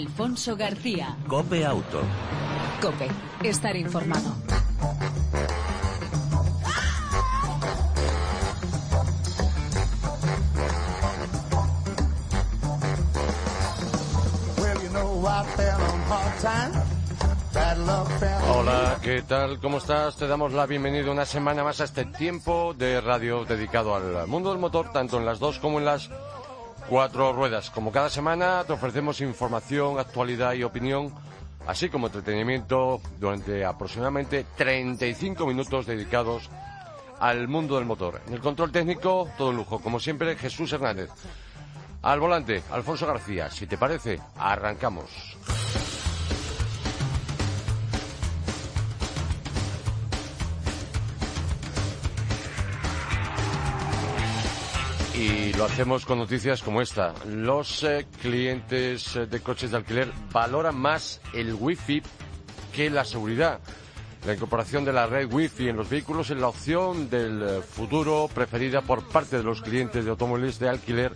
Alfonso García. Cope Auto. Cope, estar informado. Hola, ¿qué tal? ¿Cómo estás? Te damos la bienvenida una semana más a este tiempo de radio dedicado al mundo del motor, tanto en las dos como en las cuatro ruedas. Como cada semana te ofrecemos información, actualidad y opinión, así como entretenimiento durante aproximadamente 35 minutos dedicados al mundo del motor. En el control técnico, todo lujo. Como siempre, Jesús Hernández. Al volante, Alfonso García. Si te parece, arrancamos. Y lo hacemos con noticias como esta. Los eh, clientes eh, de coches de alquiler valoran más el wifi que la seguridad. La incorporación de la red wifi en los vehículos es la opción del eh, futuro preferida por parte de los clientes de automóviles de alquiler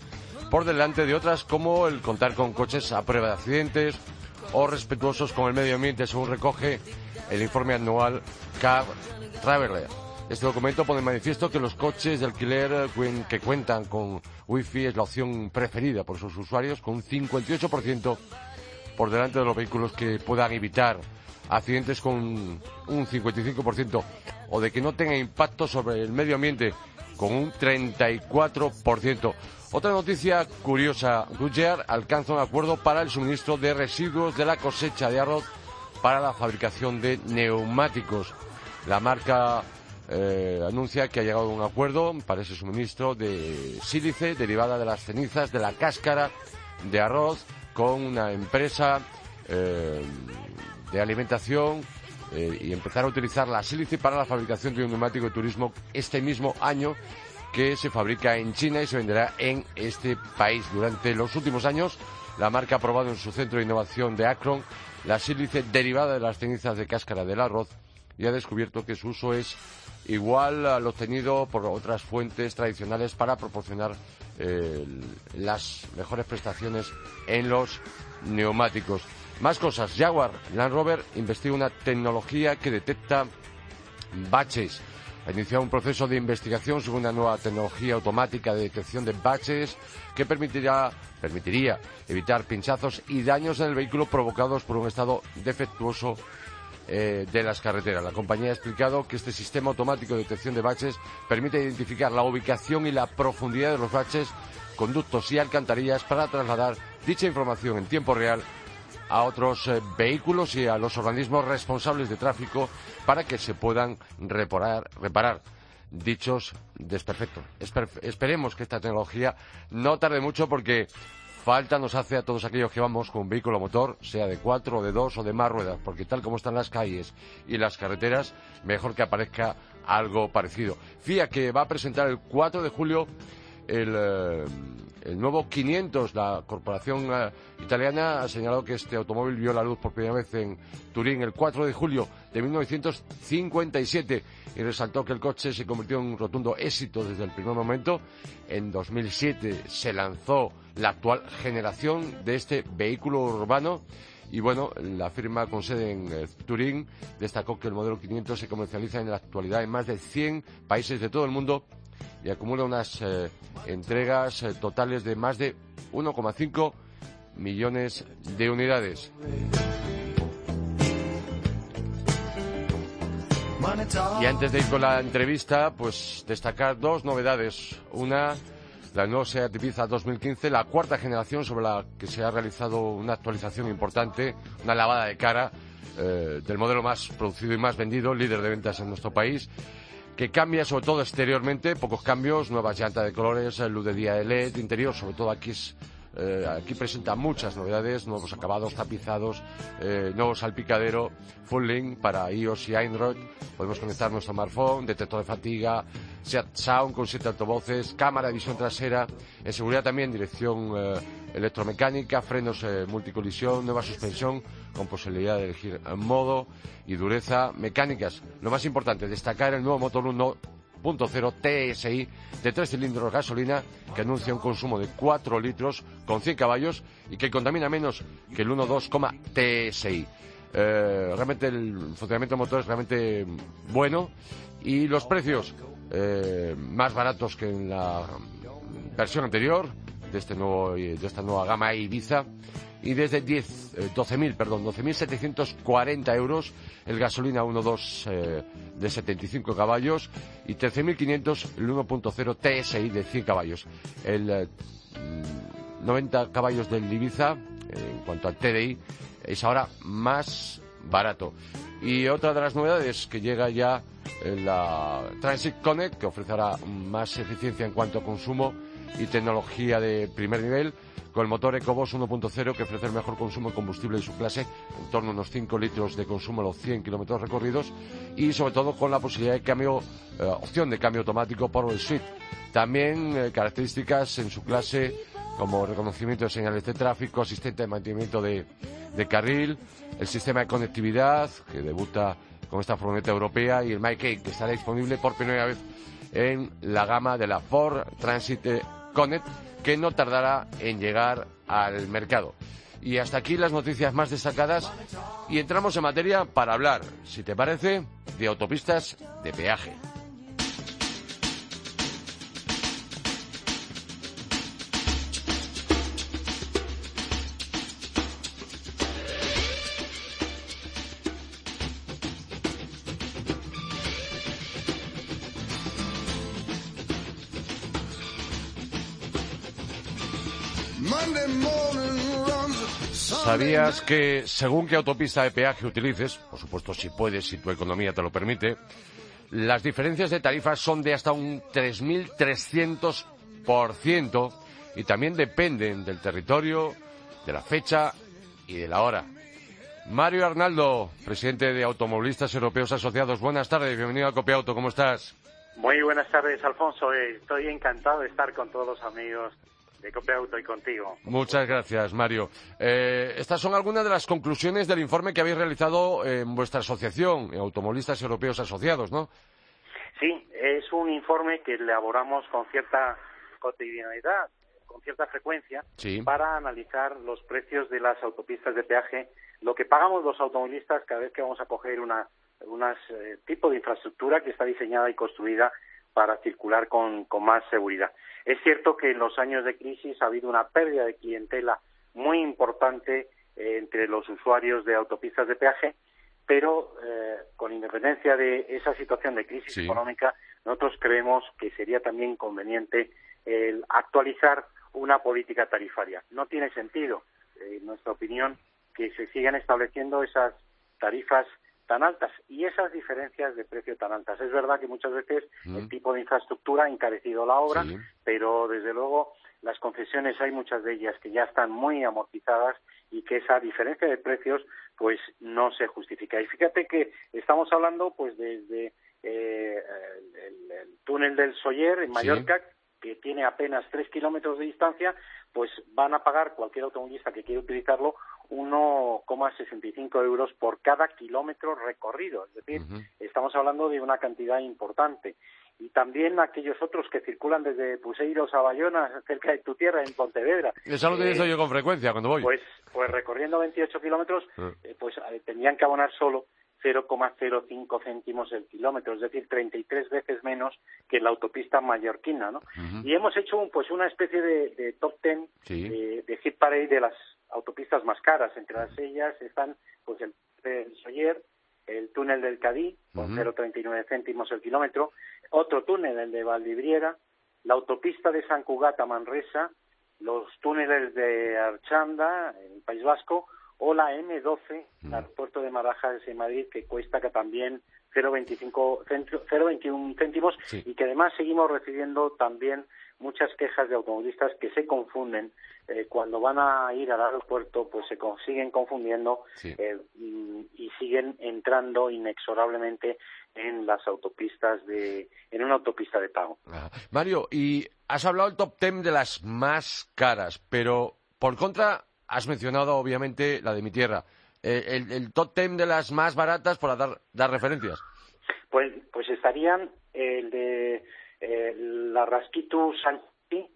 por delante de otras como el contar con coches a prueba de accidentes o respetuosos con el medio ambiente, según recoge el informe anual Car Traveler. Este documento pone en manifiesto que los coches de alquiler eh, que cuentan con Wi-Fi es la opción preferida por sus usuarios, con un 58% por delante de los vehículos que puedan evitar accidentes con un 55% o de que no tenga impacto sobre el medio ambiente con un 34%. Otra noticia curiosa, Goodyear alcanza un acuerdo para el suministro de residuos de la cosecha de arroz para la fabricación de neumáticos. La marca eh, anuncia que ha llegado a un acuerdo para ese suministro de sílice derivada de las cenizas de la cáscara de arroz con una empresa eh, de alimentación eh, y empezar a utilizar la sílice para la fabricación de un neumático de turismo este mismo año que se fabrica en China y se venderá en este país. Durante los últimos años, la marca ha probado en su centro de innovación de Akron la sílice derivada de las cenizas de cáscara del arroz y ha descubierto que su uso es igual al obtenido por otras fuentes tradicionales para proporcionar eh, las mejores prestaciones en los neumáticos. Más cosas. Jaguar Land Rover investiga una tecnología que detecta baches. Ha iniciado un proceso de investigación sobre una nueva tecnología automática de detección de baches que permitiría evitar pinchazos y daños en el vehículo provocados por un estado defectuoso eh, de las carreteras. La compañía ha explicado que este sistema automático de detección de baches permite identificar la ubicación y la profundidad de los baches, conductos y alcantarillas para trasladar dicha información en tiempo real a otros eh, vehículos y a los organismos responsables de tráfico para que se puedan reparar, reparar dichos desperfectos. esperemos que esta tecnología no tarde mucho porque falta nos hace a todos aquellos que vamos con un vehículo motor, sea de cuatro, de dos o de más ruedas, porque tal como están las calles y las carreteras, mejor que aparezca algo parecido. FIA que va a presentar el 4 de julio el, eh, el nuevo 500. La corporación eh, italiana ha señalado que este automóvil vio la luz por primera vez en Turín el 4 de julio de 1957 y resaltó que el coche se convirtió en un rotundo éxito desde el primer momento. En 2007 se lanzó la actual generación de este vehículo urbano. Y bueno, la firma con sede en eh, Turín destacó que el modelo 500 se comercializa en la actualidad en más de 100 países de todo el mundo y acumula unas eh, entregas eh, totales de más de 1,5 millones de unidades. Y antes de ir con la entrevista, pues destacar dos novedades. Una la nueva Seat Ibiza 2015, la cuarta generación sobre la que se ha realizado una actualización importante, una lavada de cara eh, del modelo más producido y más vendido, líder de ventas en nuestro país, que cambia sobre todo exteriormente, pocos cambios, nuevas llantas de colores, luz de día de LED, interior, sobre todo aquí es eh, aquí presenta muchas novedades, nuevos acabados, tapizados, eh, nuevo salpicadero, full link para iOS y Android. Podemos conectar nuestro smartphone, detector de fatiga, Sound con siete altavoces, cámara de visión trasera, en seguridad también dirección eh, electromecánica, frenos multicolisión, nueva suspensión con posibilidad de elegir modo y dureza mecánicas. Lo más importante, destacar el nuevo motor 1 1.0 TSI de tres cilindros gasolina que anuncia un consumo de 4 litros con 100 caballos y que contamina menos que el 1.2, TSI. Eh, realmente el funcionamiento del motor es realmente bueno y los precios eh, más baratos que en la versión anterior de este nuevo de esta nueva gama Ibiza y desde 10 12.000 eh, perdón 12.740 euros el gasolina 1.2 eh, de 75 caballos y 13.500 el 1.0 TSI de 100 caballos. El 90 eh, caballos del Ibiza en cuanto al TDI es ahora más barato. Y otra de las novedades que llega ya la Transit Connect que ofrecerá más eficiencia en cuanto a consumo y tecnología de primer nivel con el motor EcoBoost 1.0 que ofrece el mejor consumo de combustible de su clase, en torno a unos 5 litros de consumo a los 100 kilómetros recorridos y sobre todo con la posibilidad de cambio, eh, opción de cambio automático por el Suite. También eh, características en su clase como reconocimiento de señales de tráfico, asistente de mantenimiento de, carril, el sistema de conectividad que debuta con esta furgoneta europea y el MyCake que estará disponible por primera vez en la gama de la Ford Transit Connect que no tardará en llegar al mercado. Y hasta aquí las noticias más destacadas y entramos en materia para hablar, si te parece, de autopistas de peaje. ¿Sabías que según qué autopista de peaje utilices, por supuesto si puedes, si tu economía te lo permite, las diferencias de tarifas son de hasta un 3.300% y también dependen del territorio, de la fecha y de la hora? Mario Arnaldo, presidente de Automovilistas Europeos Asociados, buenas tardes, bienvenido a Copiauto, ¿cómo estás? Muy buenas tardes, Alfonso. Estoy encantado de estar con todos los amigos de Copiauto y contigo. Muchas gracias, Mario. Eh, estas son algunas de las conclusiones del informe que habéis realizado en vuestra asociación, Automovilistas Europeos Asociados, ¿no? Sí, es un informe que elaboramos con cierta cotidianidad, con cierta frecuencia, para analizar los precios de las autopistas de peaje, lo que pagamos los automovilistas cada vez que vamos a coger una eh, tipo de infraestructura que está diseñada y construida para circular con más seguridad. Es cierto que en los años de crisis ha habido una pérdida de clientela muy importante eh, entre los usuarios de autopistas de peaje, pero eh, con independencia de esa situación de crisis económica, nosotros creemos que sería también conveniente el actualizar una política tarifaria. No tiene sentido, en nuestra opinión, que se sigan estableciendo esas tarifas tan altas y esas diferencias de precio tan altas. Es verdad que muchas veces el tipo de infraestructura ha encarecido la obra, pero desde luego las concesiones hay muchas de ellas que ya están muy amortizadas y que esa diferencia de precios pues no se justifica. Y fíjate que estamos hablando pues desde eh, el, túnel del Soller en Mallorca, que tiene apenas tres kilómetros de distancia, pues van a pagar cualquier automovilista que quiera utilizarlo 1,65 euros por cada kilómetro recorrido. Es decir, estamos hablando de una cantidad importante. Y también aquellos otros que circulan desde Puseiros a Bayona, cerca de tu tierra, en Pontevedra. Eso lo utilizo eh, yo con frecuencia cuando voy. Pues, pues recorriendo 28 kilómetros, ah. eh, pues eh, tendrían que abonar solo 0,05 céntimos el kilómetro, es decir, 33 veces menos que la autopista mallorquina, ¿no? Y hemos hecho pues una especie de, top ten de, de hit parade de las autopistas más caras. Entre las ellas están pues el, Soyer, el túnel del Cadí, con 0,39 céntimos el kilómetro, otro túnel, el de Valdibriera, la autopista de San Cugat a Manresa, los túneles de Archanda, en el País Vasco, o la M12, el aeropuerto de Marajas en Madrid, que cuesta que también 0,21 céntimos y que además seguimos recibiendo también muchas quejas de automovilistas que se confunden eh, cuando van a ir al aeropuerto, pues se siguen confundiendo eh, y siguen entrando inexorablemente en las autopistas de, en una autopista de pago. Mario, y has hablado del top ten de las más caras, pero por contra has mencionado obviamente la de mi tierra. Eh, el, top ten de las más baratas, para dar, dar referencias. Pues, pues estarían el de la Rasquitu Sanchi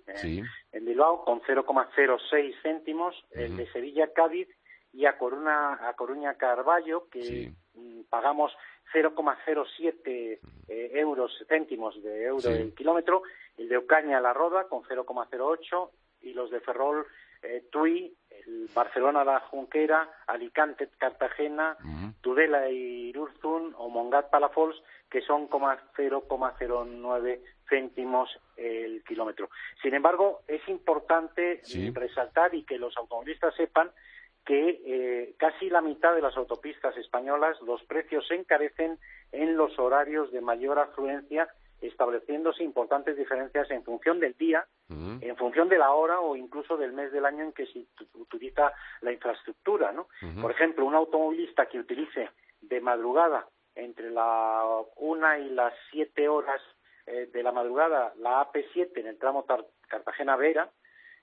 en Bilbao con 0,06 céntimos, el de Sevilla Cádiz y a Coruña, a Coruña Carballo que mm, pagamos 0,07 eh, euros céntimos de euro el kilómetro, el de Ocaña La Roda con 0,08 y los de Ferrol eh, Tui, el Barcelona La Junquera, Alicante Cartagena, Tudela y Irurzun o Mongat Palafols que son 0,09 céntimos el kilómetro. Sin embargo, es importante resaltar y que los automovilistas sepan que eh, casi la mitad de las autopistas españolas los precios se encarecen en los horarios de mayor afluencia, estableciéndose importantes diferencias en función del día, en función de la hora o incluso del mes del año en que se utiliza la infraestructura. ¿no? Por ejemplo, un automovilista que utilice de madrugada entre la una y las siete horas eh, de la madrugada la AP7 en el tramo Cartagena-Vera,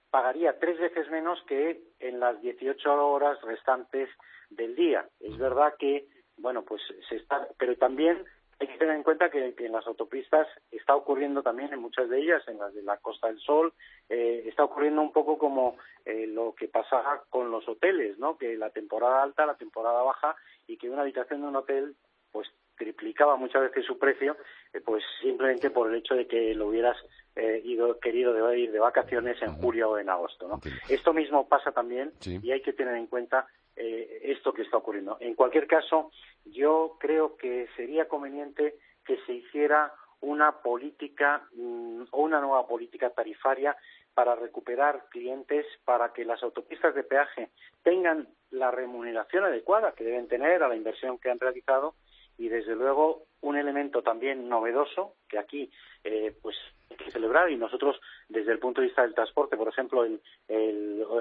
pagaría tres veces menos que en las 18 horas restantes del día. Es verdad que, bueno, pues se está, pero también hay que tener en cuenta que, en las autopistas está ocurriendo también en muchas de ellas, en las de la Costa del Sol, eh, está ocurriendo un poco como eh, lo que pasa con los hoteles, ¿no? Que la temporada alta, la temporada baja y que una habitación de un hotel pues triplicaba muchas veces su precio, eh, pues simplemente por el hecho de que lo hubieras eh, ido, querido ir de vacaciones en julio o en agosto. ¿no? Esto mismo pasa también y hay que tener en cuenta eh, esto que está ocurriendo. En cualquier caso, yo creo que sería conveniente que se hiciera una política mm, o una nueva política tarifaria para recuperar clientes, para que las autopistas de peaje tengan la remuneración adecuada que deben tener a la inversión que han realizado y desde luego un elemento también novedoso que aquí eh, pues hay que celebrar y nosotros desde el punto de vista del transporte por ejemplo el,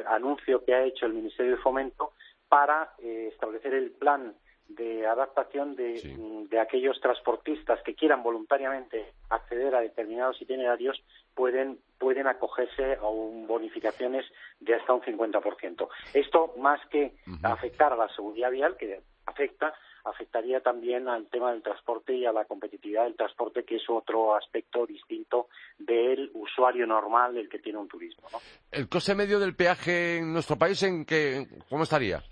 anuncio que ha hecho el Ministerio de Fomento para eh, establecer el plan de adaptación de, de, aquellos transportistas que quieran voluntariamente acceder a determinados itinerarios pueden pueden acogerse a bonificaciones de hasta un 50%. Esto más que afectar a la seguridad vial que afecta afectaría también al tema del transporte y a la competitividad del transporte, que es otro aspecto distinto del usuario normal, el que tiene un turismo. ¿El coste medio del peaje en nuestro país en qué, cómo estaría?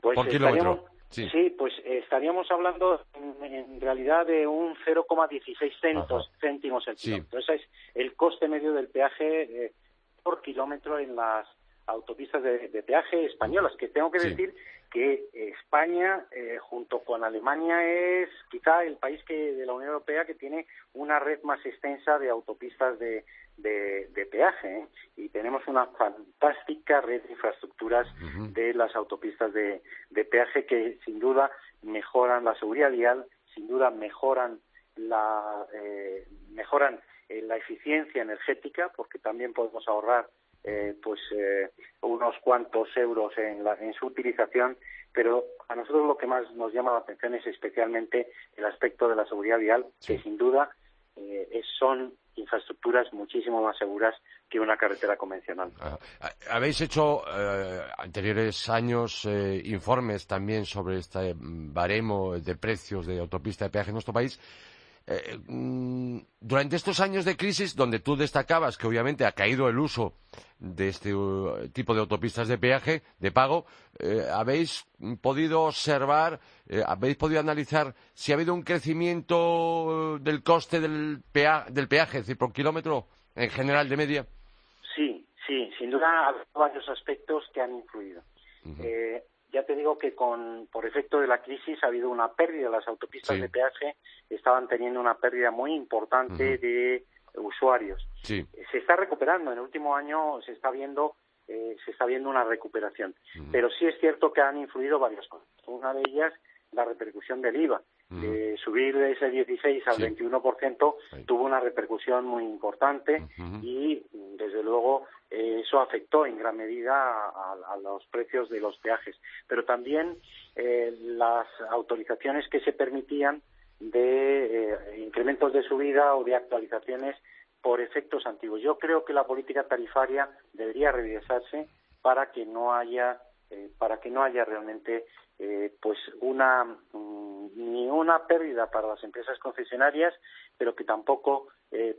Pues por kilómetro. Sí. pues estaríamos hablando en, realidad de un 0,16 céntimos el kilómetro. Ese es el coste medio del peaje eh, por kilómetro en las autopistas de, peaje españolas, que tengo que decir que España, eh, junto con Alemania, es quizá el país que, de la Unión Europea que tiene una red más extensa de autopistas de, de, peaje. ¿eh? Y tenemos una fantástica red de infraestructuras de las autopistas de, de peaje que, sin duda, mejoran la seguridad vial, sin duda, mejoran la, eh, mejoran la eficiencia energética, porque también podemos ahorrar eh, pues eh, unos cuantos euros en, en su utilización, pero a nosotros lo que más nos llama la atención es especialmente el aspecto de la seguridad vial, que sin duda eh, son infraestructuras muchísimo más seguras que una carretera convencional. Ah, habéis hecho anteriores años informes también sobre este baremo de precios de autopista de peaje en nuestro país. Eh, mm, durante estos años de crisis, donde tú destacabas que obviamente ha caído el uso de este uh, tipo de autopistas de peaje, de pago, eh, ¿habéis podido observar, eh, habéis podido analizar si ha habido un crecimiento del coste del, del peaje, es decir, por kilómetro en general de media? Sí, sí, sin duda hay varios aspectos que han influido ya te digo que con, por efecto de la crisis ha habido una pérdida. Las autopistas de peaje estaban teniendo una pérdida muy importante de usuarios. Se está recuperando. En el último año se está viendo eh, se está viendo una recuperación. Pero sí es cierto que han influido varias cosas. Una de ellas, la repercusión del IVA. De subir de ese 16 al 21% tuvo una repercusión muy importante y, desde luego, eh, eso afectó en gran medida a, los precios de los peajes. Pero también eh, las autorizaciones que se permitían de eh, incrementos de subida o de actualizaciones por efectos antiguos. Yo creo que la política tarifaria debería revisarse para que no haya para que no haya realmente pues una mm, ni una pérdida para las empresas concesionarias, pero que tampoco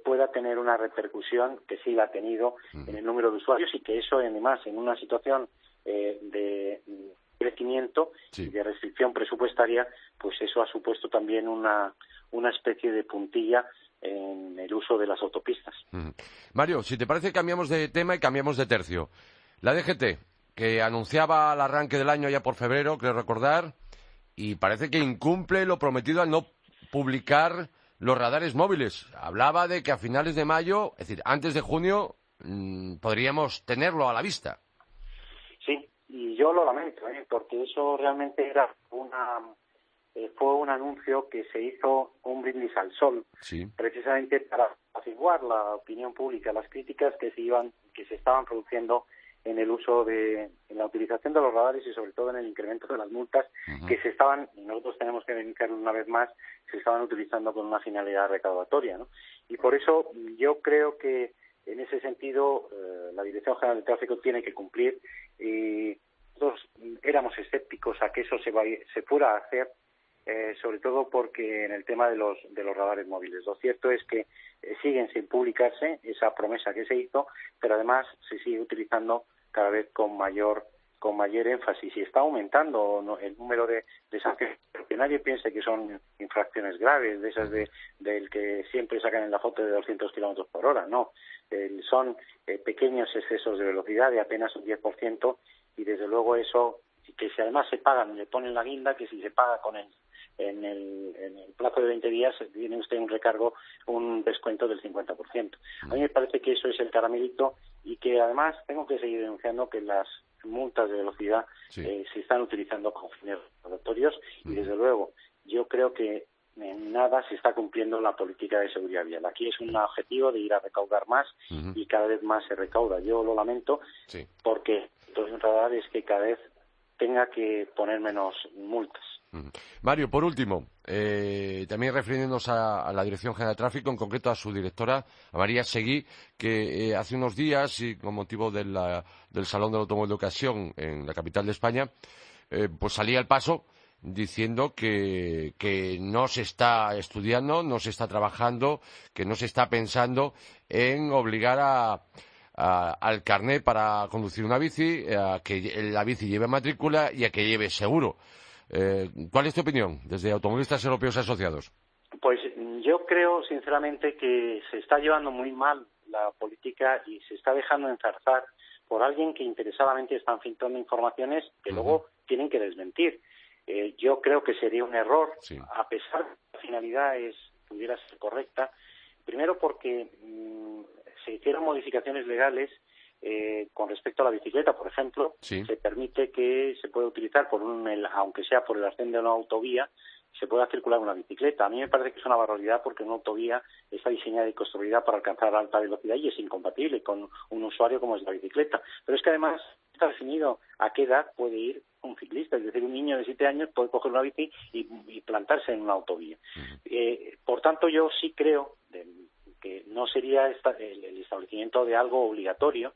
pueda tener una repercusión que sí la ha tenido en el número de usuarios y que eso además en una situación de crecimiento y de restricción presupuestaria, pues eso ha supuesto también una, una especie de puntilla en el uso de las autopistas. Mario, si te parece, cambiamos de tema y cambiamos de tercio. La DGT, que anunciaba al arranque del año ya por febrero, creo recordar, y parece que incumple lo prometido al no publicar los radares móviles. Hablaba de que a finales de mayo, es decir, antes de junio, mm, podríamos tenerlo a la vista. Sí, y yo lo lamento, ¿eh? porque eso realmente era una eh, fue un anuncio que se hizo un brindis al sol, precisamente para apaciguar la opinión pública, las críticas que se iban, que se estaban produciendo en el uso de, en la utilización de los radares y sobre todo en el incremento de las multas que se estaban, y nosotros tenemos que denunciar una vez más, se estaban utilizando con una finalidad recaudatoria, ¿no? Y por eso yo creo que en ese sentido eh, la Dirección General de Tráfico tiene que cumplir y nosotros éramos escépticos a que eso se, se pueda hacer eh, sobre todo porque en el tema de los, de los radares móviles. Lo cierto es que eh, siguen sin publicarse esa promesa que se hizo, pero además se sigue utilizando cada vez con mayor con mayor énfasis y está aumentando el número de, de sanciones, que nadie piense que son infracciones graves, de esas de, del que siempre sacan en la foto de 200 kilómetros por hora, no. son eh, pequeños excesos de velocidad de apenas un 10% y desde luego eso, que si además se pagan le ponen la guinda, que si se paga con el en el, en el plazo de 20 días tiene usted un recargo, un descuento del 50%. A mí me parece que eso es el caramelito y que además tengo que seguir denunciando que las multas de velocidad eh, se están utilizando con fines regulatorios y desde luego yo creo que en nada se está cumpliendo la política de seguridad vial. Aquí es un objetivo de ir a recaudar más y cada vez más se recauda. Yo lo lamento porque entonces un radar es que cada vez tenga que poner menos multas. Mario, por último, eh, también refiriéndonos a, la Dirección General de Tráfico, en concreto a su directora, a María Seguí, que eh, hace unos días, y con motivo del Salón del Automóvil de Ocasión en la capital de España, eh, pues salía al paso diciendo que, no se está estudiando, no se está trabajando, que no se está pensando en obligar al carné para conducir una bici, a que la bici lleve matrícula y a que lleve seguro. Eh, ¿Cuál es tu opinión desde Automovilistas Europeos Asociados? Pues yo creo sinceramente que se está llevando muy mal la política y se está dejando enzarzar por alguien que interesadamente están filtrando informaciones que luego tienen que desmentir. Eh, yo creo que sería un error, a pesar de que la finalidad es, pudiera ser correcta, primero porque mm, se hicieron modificaciones legales eh, con respecto a la bicicleta, por ejemplo, se permite que se pueda utilizar, por un, aunque sea por el arcén de una autovía, se pueda circular una bicicleta. A mí me parece que es una barbaridad porque una autovía está diseñada y construida para alcanzar alta velocidad y es incompatible con un usuario como es la bicicleta. Pero es que además está definido a qué edad puede ir un ciclista, es decir, un niño de siete años puede coger una bici y, plantarse en una autovía. Eh, por tanto, yo sí creo, que no sería el, establecimiento de algo obligatorio,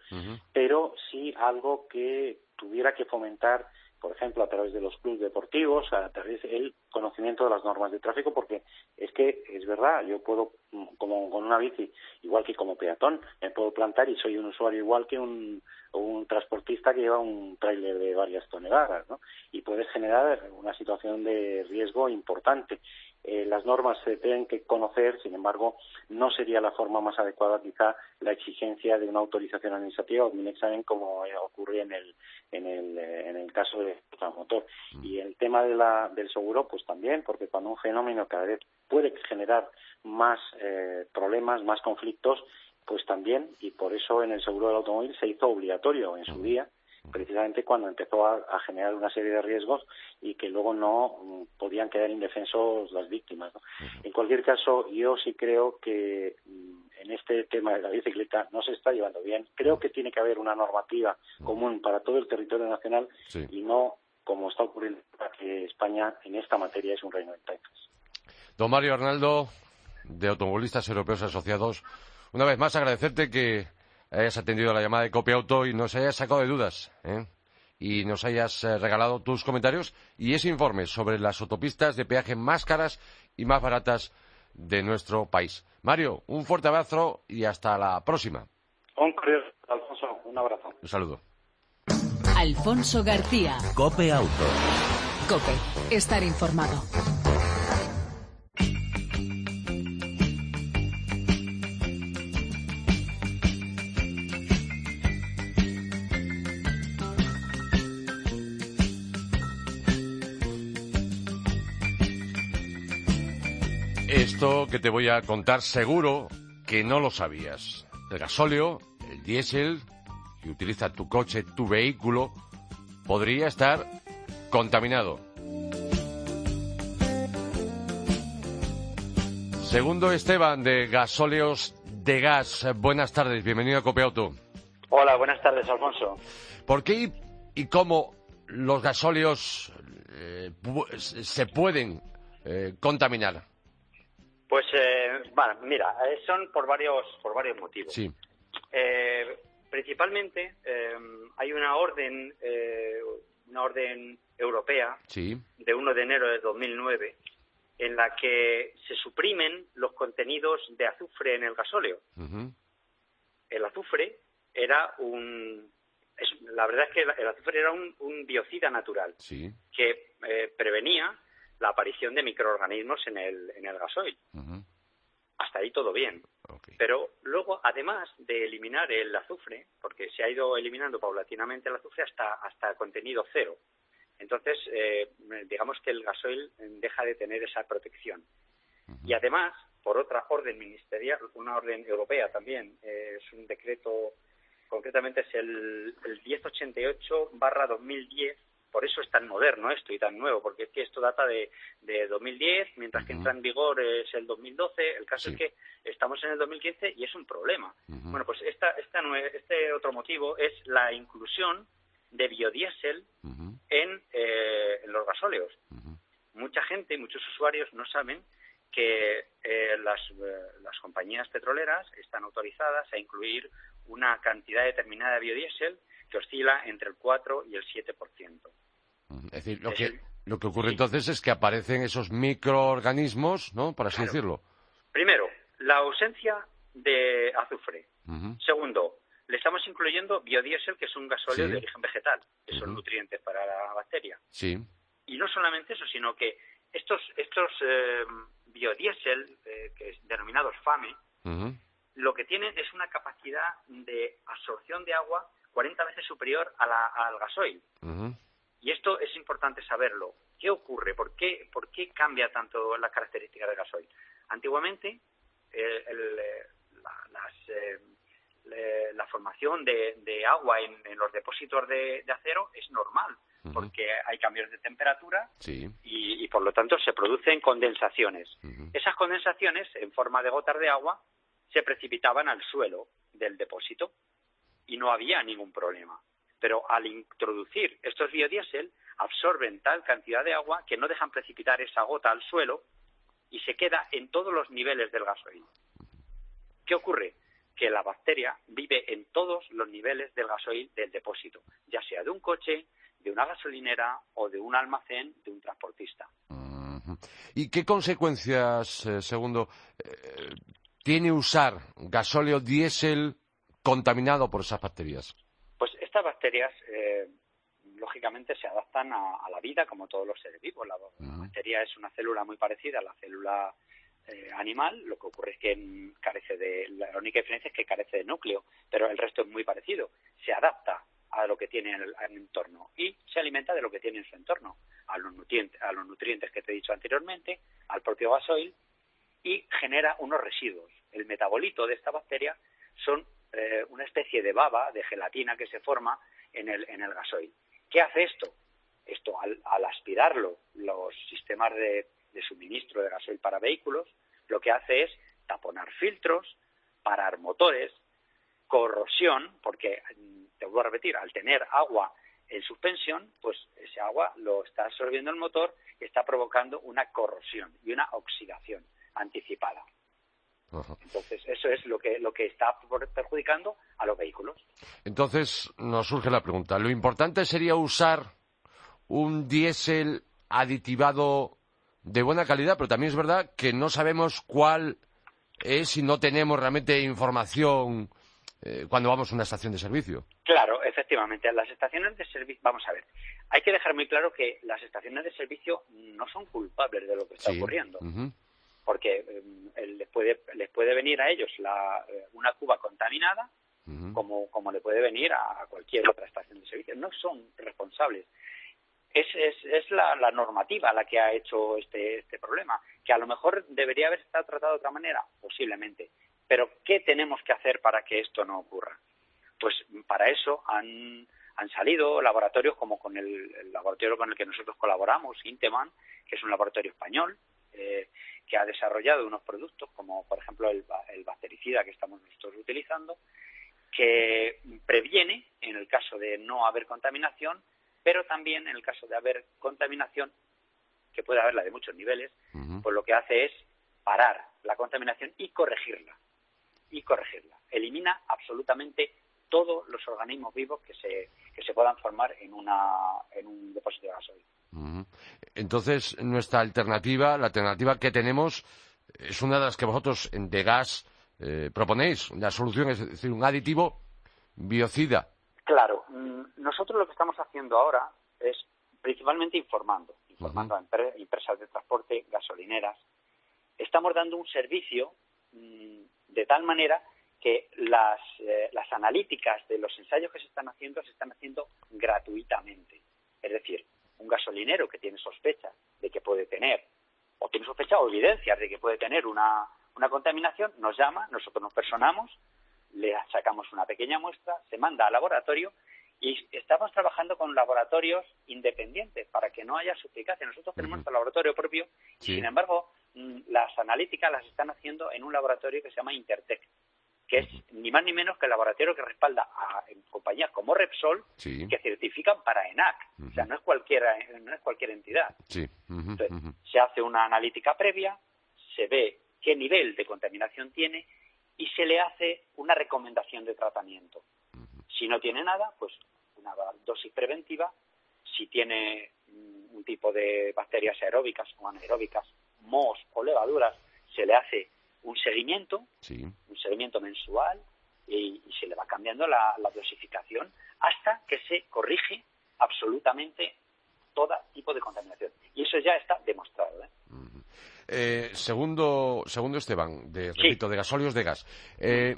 pero sí algo que tuviera que fomentar, por ejemplo, a través de los clubes deportivos, a través del conocimiento de las normas de tráfico, porque es que es verdad, yo puedo, como con una bici, igual que como peatón, me puedo plantar y soy un usuario igual que un, un transportista que lleva un tráiler de varias toneladas, ¿no? Y puede generar una situación de riesgo importante. Eh, las normas se tienen que conocer, sin embargo, no sería la forma más adecuada quizá la exigencia de una autorización administrativa o de un examen como ocurre en el, en el, eh, en el caso del motor. Mm. Y el tema de la, del seguro, pues también, porque cuando un fenómeno cada vez puede generar más eh, problemas, más conflictos, pues también, y por eso en el seguro del automóvil se hizo obligatorio en su mm. día, precisamente cuando empezó a, generar una serie de riesgos y que luego no mm, podían quedar indefensos las víctimas. En cualquier caso, yo sí creo que mm, en este tema de la bicicleta no se está llevando bien. Creo que tiene que haber una normativa común para todo el territorio nacional y no como está ocurriendo que España en esta materia es un reino de taifas. Don Mario Arnaldo, de Automovilistas Europeos Asociados, una vez más agradecerte que hayas atendido la llamada de Copia Auto y nos hayas sacado de dudas. ¿eh? y nos hayas eh, regalado tus comentarios y ese informe sobre las autopistas de peaje más caras y más baratas de nuestro país. Mario, un fuerte abrazo y hasta la próxima. Un Alfonso, un abrazo. Un saludo. Alfonso García. Cope Auto. Cope, estar informado. Esto que te voy a contar seguro que no lo sabías. El gasóleo, el diésel, que utiliza tu coche, tu vehículo, podría estar contaminado. Segundo Esteban de Gasóleos de Gas. Buenas tardes, bienvenido a Copiauto. Hola, buenas tardes, Alfonso. ¿Por qué y cómo los gasóleos eh, se pueden eh, contaminar? Pues, eh, bueno, mira, eh, son por varios, por varios motivos. Sí. Eh, principalmente eh, hay una orden, eh, una orden europea sí. de 1 de enero de 2009 en la que se suprimen los contenidos de azufre en el gasóleo. El azufre era un... Es, la verdad es que el azufre era un, un biocida natural sí. que eh, prevenía la aparición de microorganismos en el, en el gasoil. Hasta ahí todo bien. Okay. Pero luego, además de eliminar el azufre, porque se ha ido eliminando paulatinamente el azufre hasta, hasta contenido cero, entonces eh, digamos que el gasoil deja de tener esa protección. Y además, por otra orden ministerial, una orden europea también, eh, es un decreto, concretamente es el, el 1088 barra 2010 por eso es tan moderno esto y tan nuevo, porque es que esto data de, de 2010, mientras que entra en vigor es el 2012. El caso Sí. es que estamos en el 2015 y es un problema. Bueno, pues esta, esta este otro motivo es la inclusión de biodiesel en, eh, en los gasóleos. Mucha gente, muchos usuarios no saben que eh, las, eh, las compañías petroleras están autorizadas a incluir una cantidad determinada de biodiesel que oscila entre el 4 y el 7%. Es decir, lo Es que, el- lo que ocurre sí. entonces es que aparecen esos microorganismos, ¿no? Por así Claro. decirlo. Primero, la ausencia de azufre. Segundo, le estamos incluyendo biodiesel, que es un gasóleo Sí. de origen vegetal, que son Ujú. nutrientes para la bacteria. Sí. Y no solamente eso, sino que estos, estos eh, biodiesel, eh, que es denominados FAME, lo que tienen es una capacidad de absorción de agua 40 veces superior a la- al gasoil. Ujú. Y esto es importante saberlo. ¿Qué ocurre? ¿Por qué, por qué cambia tanto las características del gasoil? Antiguamente, eh, el, eh, la, las, eh, le- la formación de, de agua en, en los depósitos de, de acero es normal, porque hay cambios de temperatura Sí. y, y, por lo tanto se producen condensaciones. Esas condensaciones, en forma de gotas de agua, se precipitaban al suelo del depósito y no había ningún problema. Pero al introducir estos biodiesel, absorben tal cantidad de agua que no dejan precipitar esa gota al suelo y se queda en todos los niveles del gasoil. ¿Qué ocurre? Que la bacteria vive en todos los niveles del gasoil del depósito, ya sea de un coche, de una gasolinera o de un almacén de un transportista. ¿Y qué consecuencias, eh, segundo, eh, tiene usar gasóleo diésel contaminado por esas bacterias? Bacterias, eh, lógicamente, se adaptan a, a la vida como todos los seres vivos. La, Ujú. bacteria es una célula muy parecida a la célula eh, animal. Lo que ocurre es que carece de. La única diferencia es que carece de núcleo, pero el resto es muy parecido. Se adapta a lo que tiene en el, en el entorno y se alimenta de lo que tiene en su entorno, a los nutrientes, a los nutrientes que te he dicho anteriormente, al propio gasoil y genera unos residuos. El metabolito de esta bacteria son eh, una especie de baba, de gelatina que se forma en el, en el gasoil. ¿Qué hace esto? Esto, al, al aspirarlo, los sistemas de, de suministro de gasoil para vehículos, lo que hace es taponar filtros, parar motores, corrosión, porque, mm, te vuelvo a repetir, al tener agua en suspensión, pues ese agua lo está absorbiendo el motor y está provocando una corrosión y una oxidación anticipada. Entonces, eso es lo que, lo que está perjudicando a los vehículos. Entonces, nos surge la pregunta. ¿Lo importante sería usar un diésel aditivado de buena calidad? Pero también es verdad que no sabemos cuál es y no tenemos realmente información eh, cuando vamos a una estación de servicio. Claro, efectivamente. Las estaciones de servicio, vamos a ver, hay que dejar muy claro que las estaciones de servicio no son culpables de lo que está ocurriendo. Porque eh, les, puede, les puede venir a ellos la, eh, una cuba contaminada, como, como le puede venir a cualquier otra estación de servicio. No son responsables. Es, es, es la, la, normativa la que ha hecho este, este problema, que a lo mejor debería haber estado tratado de otra manera, posiblemente. Pero, ¿qué tenemos que hacer para que esto no ocurra? Pues para eso han, han salido laboratorios como con el, laboratorio con el que nosotros colaboramos, Inteman, que es un laboratorio español, eh, que ha desarrollado unos productos como, por ejemplo, el, el bactericida que estamos nosotros utilizando, que previene en el caso de no haber contaminación, pero también en el caso de haber contaminación, que puede haberla de muchos niveles, pues lo que hace es parar la contaminación y corregirla. Y corregirla. Elimina absolutamente todos los organismos vivos que se, que se puedan formar en, una, en un depósito de gasoil. Entonces, nuestra alternativa, la alternativa que tenemos, es una de las que vosotros de gas eh, proponéis. La solución es decir, un aditivo biocida. Claro. Mm, nosotros lo que estamos haciendo ahora es principalmente informando, informando a empresas de transporte, gasolineras. Estamos dando un servicio mm, de tal manera que las, eh, las analíticas de los ensayos que se están haciendo se están haciendo gratuitamente. Es decir, un gasolinero que tiene sospecha de que puede tener, o tiene sospecha o evidencias de que puede tener una, una contaminación, nos llama, nosotros nos personamos, le sacamos una pequeña muestra, se manda al laboratorio y estamos trabajando con laboratorios independientes para que no haya suplicación. Nosotros tenemos nuestro laboratorio propio y, sin embargo, mm, las analíticas las están haciendo en un laboratorio que se llama Intertech que es ni más ni menos que el laboratorio que respalda a compañías como Repsol que certifican para ENAC. O sea, no es, cualquiera, no es cualquier entidad. se hace una analítica previa, se ve qué nivel de contaminación tiene y se le hace una recomendación de tratamiento. Si no tiene nada, pues una dosis preventiva. Si tiene un tipo de bacterias aeróbicas o anaeróbicas, mohos o levaduras, se le hace un seguimiento, un seguimiento mensual, y, se le va cambiando la, dosificación hasta que se corrige absolutamente todo tipo de contaminación. Y eso ya está demostrado. ¿eh? Eh, segundo, segundo Esteban, de, repito, de gasóleos de gas. Eh,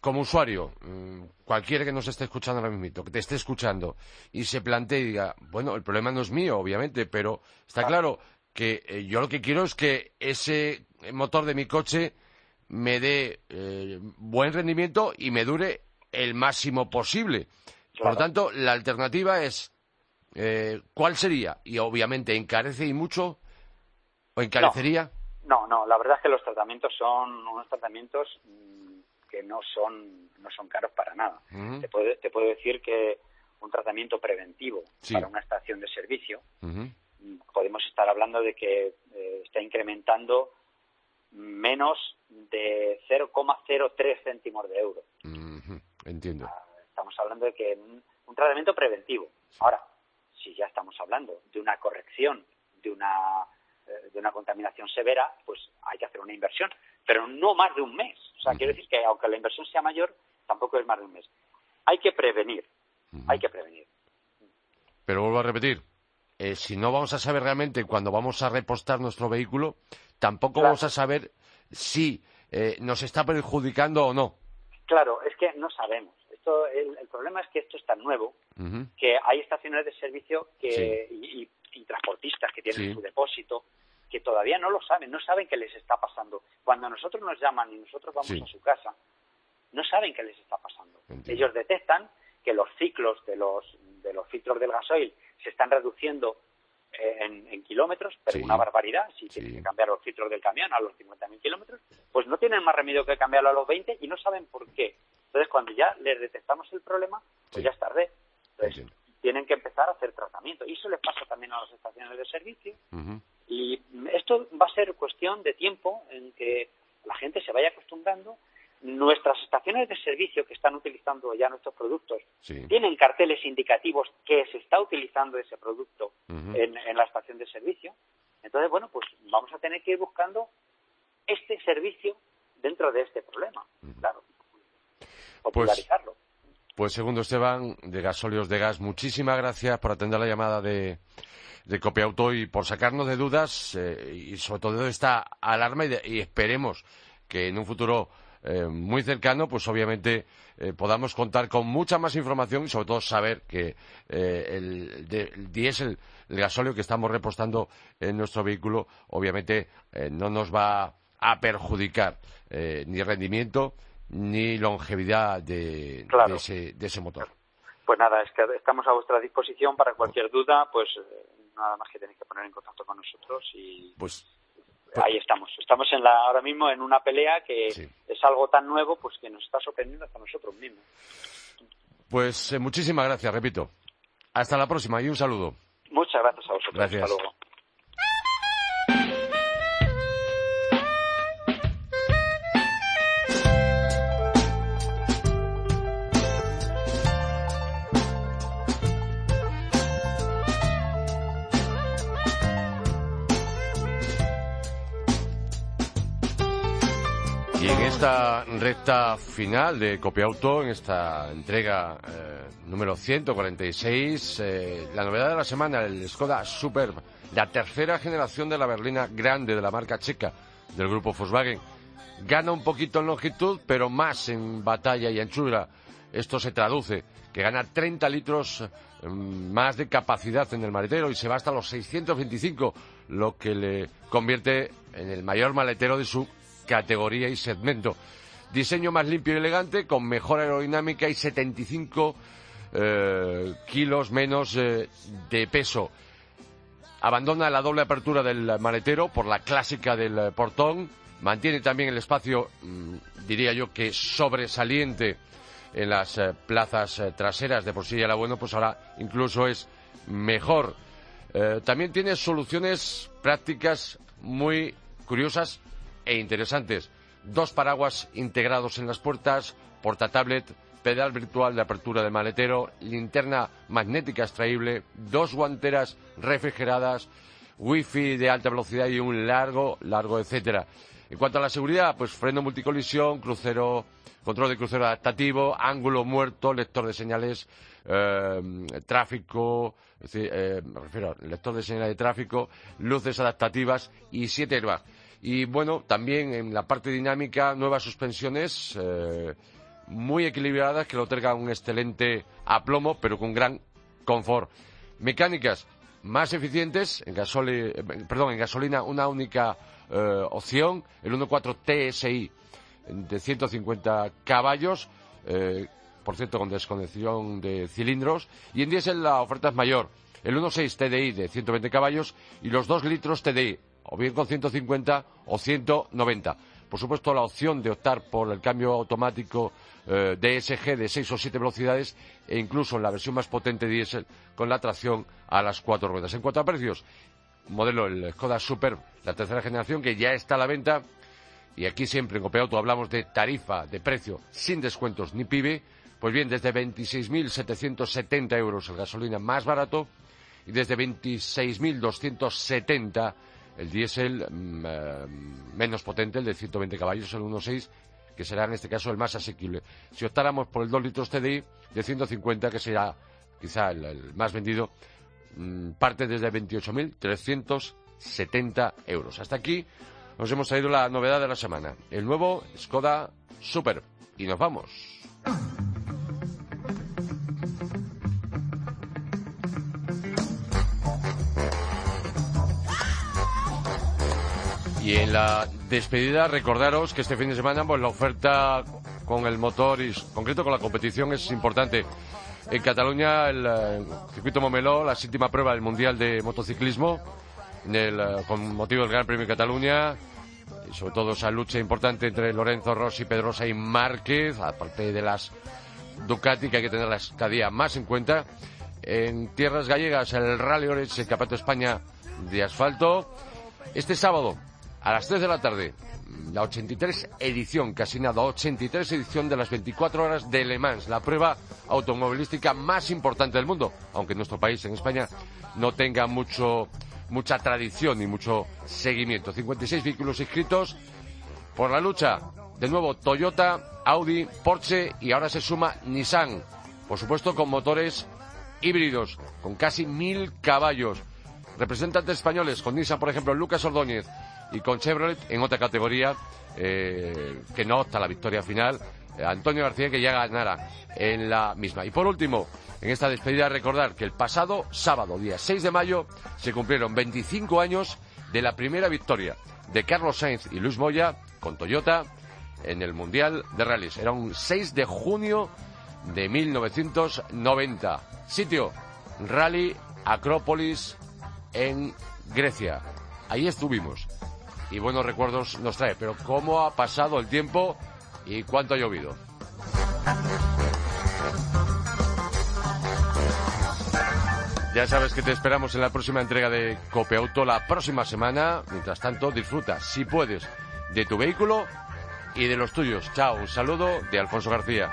como usuario, mm, cualquiera que nos esté escuchando ahora mismo, que te esté escuchando y se plantee y diga, bueno, el problema no es mío, obviamente, pero está claro que eh, yo lo que quiero es que ese motor de mi coche me dé eh, buen rendimiento y me dure el máximo posible. Por lo tanto, la alternativa es eh, ¿cuál sería? Y obviamente encarece y mucho o encarecería. No, no, la verdad es que los tratamientos son unos tratamientos mm, que no son no son caros para nada. te, puedo, te puedo decir que un tratamiento preventivo para una estación de servicio podemos estar hablando de que eh, está incrementando menos de 0,03 céntimos de euro. Entiendo. Ah, estamos hablando de que un, tratamiento preventivo. Ahora, si ya estamos hablando de una corrección de una eh, de una contaminación severa, pues hay que hacer una inversión, pero no más de un mes. O sea, quiero decir que aunque la inversión sea mayor, tampoco es más de un mes. Hay que prevenir, hay que prevenir. Pero vuelvo a repetir, eh, si no vamos a saber realmente cuando vamos a repostar nuestro vehículo, tampoco vamos a saber si eh, nos está perjudicando o no. Claro, es que no sabemos. Esto, el, problema es que esto es tan nuevo que hay estaciones de servicio que, y, transportistas que tienen su depósito que todavía no lo saben, no saben qué les está pasando. Cuando nosotros nos llaman y nosotros vamos a su casa, no saben qué les está pasando. Ellos detectan que los ciclos de los, de los filtros del gasoil se están reduciendo en, kilómetros, pero una barbaridad. Si tienen que cambiar los filtros del camión a los 50.000 kilómetros, pues no tienen más remedio que cambiarlo a los 20 y no saben por qué. Entonces, cuando ya les detectamos el problema, pues ya es tarde. Entonces, tienen que empezar a hacer tratamiento. Y eso les pasa también a las estaciones de servicio. Y esto va a ser cuestión de tiempo en que la gente se vaya acostumbrando. Nuestras estaciones de servicio que están utilizando ya nuestros productos tienen carteles indicativos que se está utilizando ese producto en, la estación de servicio. Entonces, bueno, pues vamos a tener que ir buscando este servicio dentro de este problema, claro. Pues popularizarlo. Pues, segundo Esteban, de Gasolios de Gas, muchísimas gracias por atender la llamada de, de Copiauto y por sacarnos de dudas eh, y sobre todo de esta alarma y, esperemos que en un futuro eh, muy cercano, pues obviamente eh, podamos contar con mucha más información y sobre todo saber que el, el, diésel, el gasóleo que estamos repostando en nuestro vehículo, obviamente no nos va a perjudicar ni rendimiento ni longevidad de, ese, de ese motor. Pues nada, es que estamos a vuestra disposición para cualquier duda, pues nada más que tenéis que poner en contacto con nosotros y pues, ahí estamos. Estamos en la, ahora mismo en una pelea que es algo tan nuevo pues que nos está sorprendiendo hasta nosotros mismos. Pues eh, muchísimas gracias, repito. Hasta la próxima y un saludo. Muchas gracias a vosotros. Gracias. Hasta luego. Esta recta final de Copiauto, en esta entrega eh, número 146, eh, la novedad de la semana, el Skoda Superb, la tercera generación de la berlina grande de la marca checa del grupo Volkswagen. Gana un poquito en longitud, pero más en batalla y anchura. Esto se traduce que gana 30 litros mm, más de capacidad en el maletero y se va hasta los 625, lo que le convierte en el mayor maletero de su categoría y segmento. Diseño más limpio y elegante, con mejor aerodinámica y 75 eh, kilos menos eh, de peso. Abandona la doble apertura del maletero por la clásica del portón. Mantiene también el espacio, mm, diría yo, que sobresaliente en las eh, plazas traseras. De por sí ya era bueno, pues ahora incluso es mejor. también tiene soluciones prácticas muy curiosas e interesantes. Dos paraguas integrados en las puertas, portatablet, pedal virtual de apertura de maletero, linterna magnética extraíble, dos guanteras refrigeradas, wifi de alta velocidad y un largo, largo, etcétera. En cuanto a la seguridad, pues freno multicolisión, crucero, control de crucero adaptativo, ángulo muerto, lector de señales, eh, tráfico, eh, refiero lector de señales de tráfico, luces adaptativas y siete airbags. Y bueno, también en la parte dinámica, nuevas suspensiones eh, muy equilibradas que le otorgan un excelente aplomo, pero con gran confort. Mecánicas más eficientes, en, perdón, en gasolina una única eh, opción, el 1.4 TSI de 150 caballos, eh, por cierto con desconexión de cilindros, y en diésel la oferta es mayor, el 1.6 TDI de 120 caballos y los 2 litros TDI o bien con 150 o 190. Por supuesto, la opción de optar por el cambio automático eh, DSG de 6 o 7 velocidades e incluso en la versión más potente diésel con la tracción a las cuatro ruedas. En cuanto a precios, modelo el Skoda Super, la tercera generación, que ya está a la venta. Y aquí siempre en Copeauto hablamos de tarifa, de precio, sin descuentos ni PIB. Pues bien, desde 26.770 euros el gasolina más barato y desde 26.270 el diésel mm, eh, menos potente, el de 120 caballos, el 1.6, que será en este caso el más asequible. Si optáramos por el 2 litros TDI de 150, que será quizá el, más vendido, mm, parte desde 28.370 euros. Hasta aquí nos hemos traído la novedad de la semana, el nuevo Skoda Super. Y nos vamos. Y en la despedida, recordaros que este fin de semana, pues la oferta con el motor y concreto con la competición es importante. En Cataluña, el, eh, circuito Momeló, la séptima prueba del Mundial de Motociclismo, eh, con motivo del Gran Premio de Cataluña, sobre todo esa lucha importante entre Lorenzo Rossi, Pedrosa y Márquez, aparte de las Ducati, que hay que tenerlas cada día más en cuenta. En tierras gallegas, el Rally Orange, el Campeonato de España de asfalto. Este sábado, a las 3 de la tarde, la 83 edición, casi nada, 83 edición de las 24 horas de Le Mans, la prueba automovilística más importante del mundo, aunque en nuestro país, en España, no tenga mucho, mucha tradición ni mucho seguimiento. 56 vehículos inscritos por la lucha. De nuevo, Toyota, Audi, Porsche y ahora se suma Nissan. Por supuesto, con motores híbridos, con casi mil caballos. Representantes españoles, con Nissan, por ejemplo, Lucas Ordóñez y con Chevrolet en otra categoría eh, que no opta la victoria final. Eh, Antonio García que ya ganara en la misma. Y por último, en esta despedida recordar que el pasado sábado, día 6 de mayo, se cumplieron 25 años de la primera victoria de Carlos Sainz y Luis Moya con Toyota en el Mundial de Rallys. Era un 6 de junio de 1990. Sitio, Rally Acrópolis en Grecia. Ahí estuvimos. Y buenos recuerdos nos trae. Pero ¿cómo ha pasado el tiempo y cuánto ha llovido? Ya sabes que te esperamos en la próxima entrega de Copeauto la próxima semana. Mientras tanto, disfruta, si puedes, de tu vehículo y de los tuyos. Chao, un saludo de Alfonso García.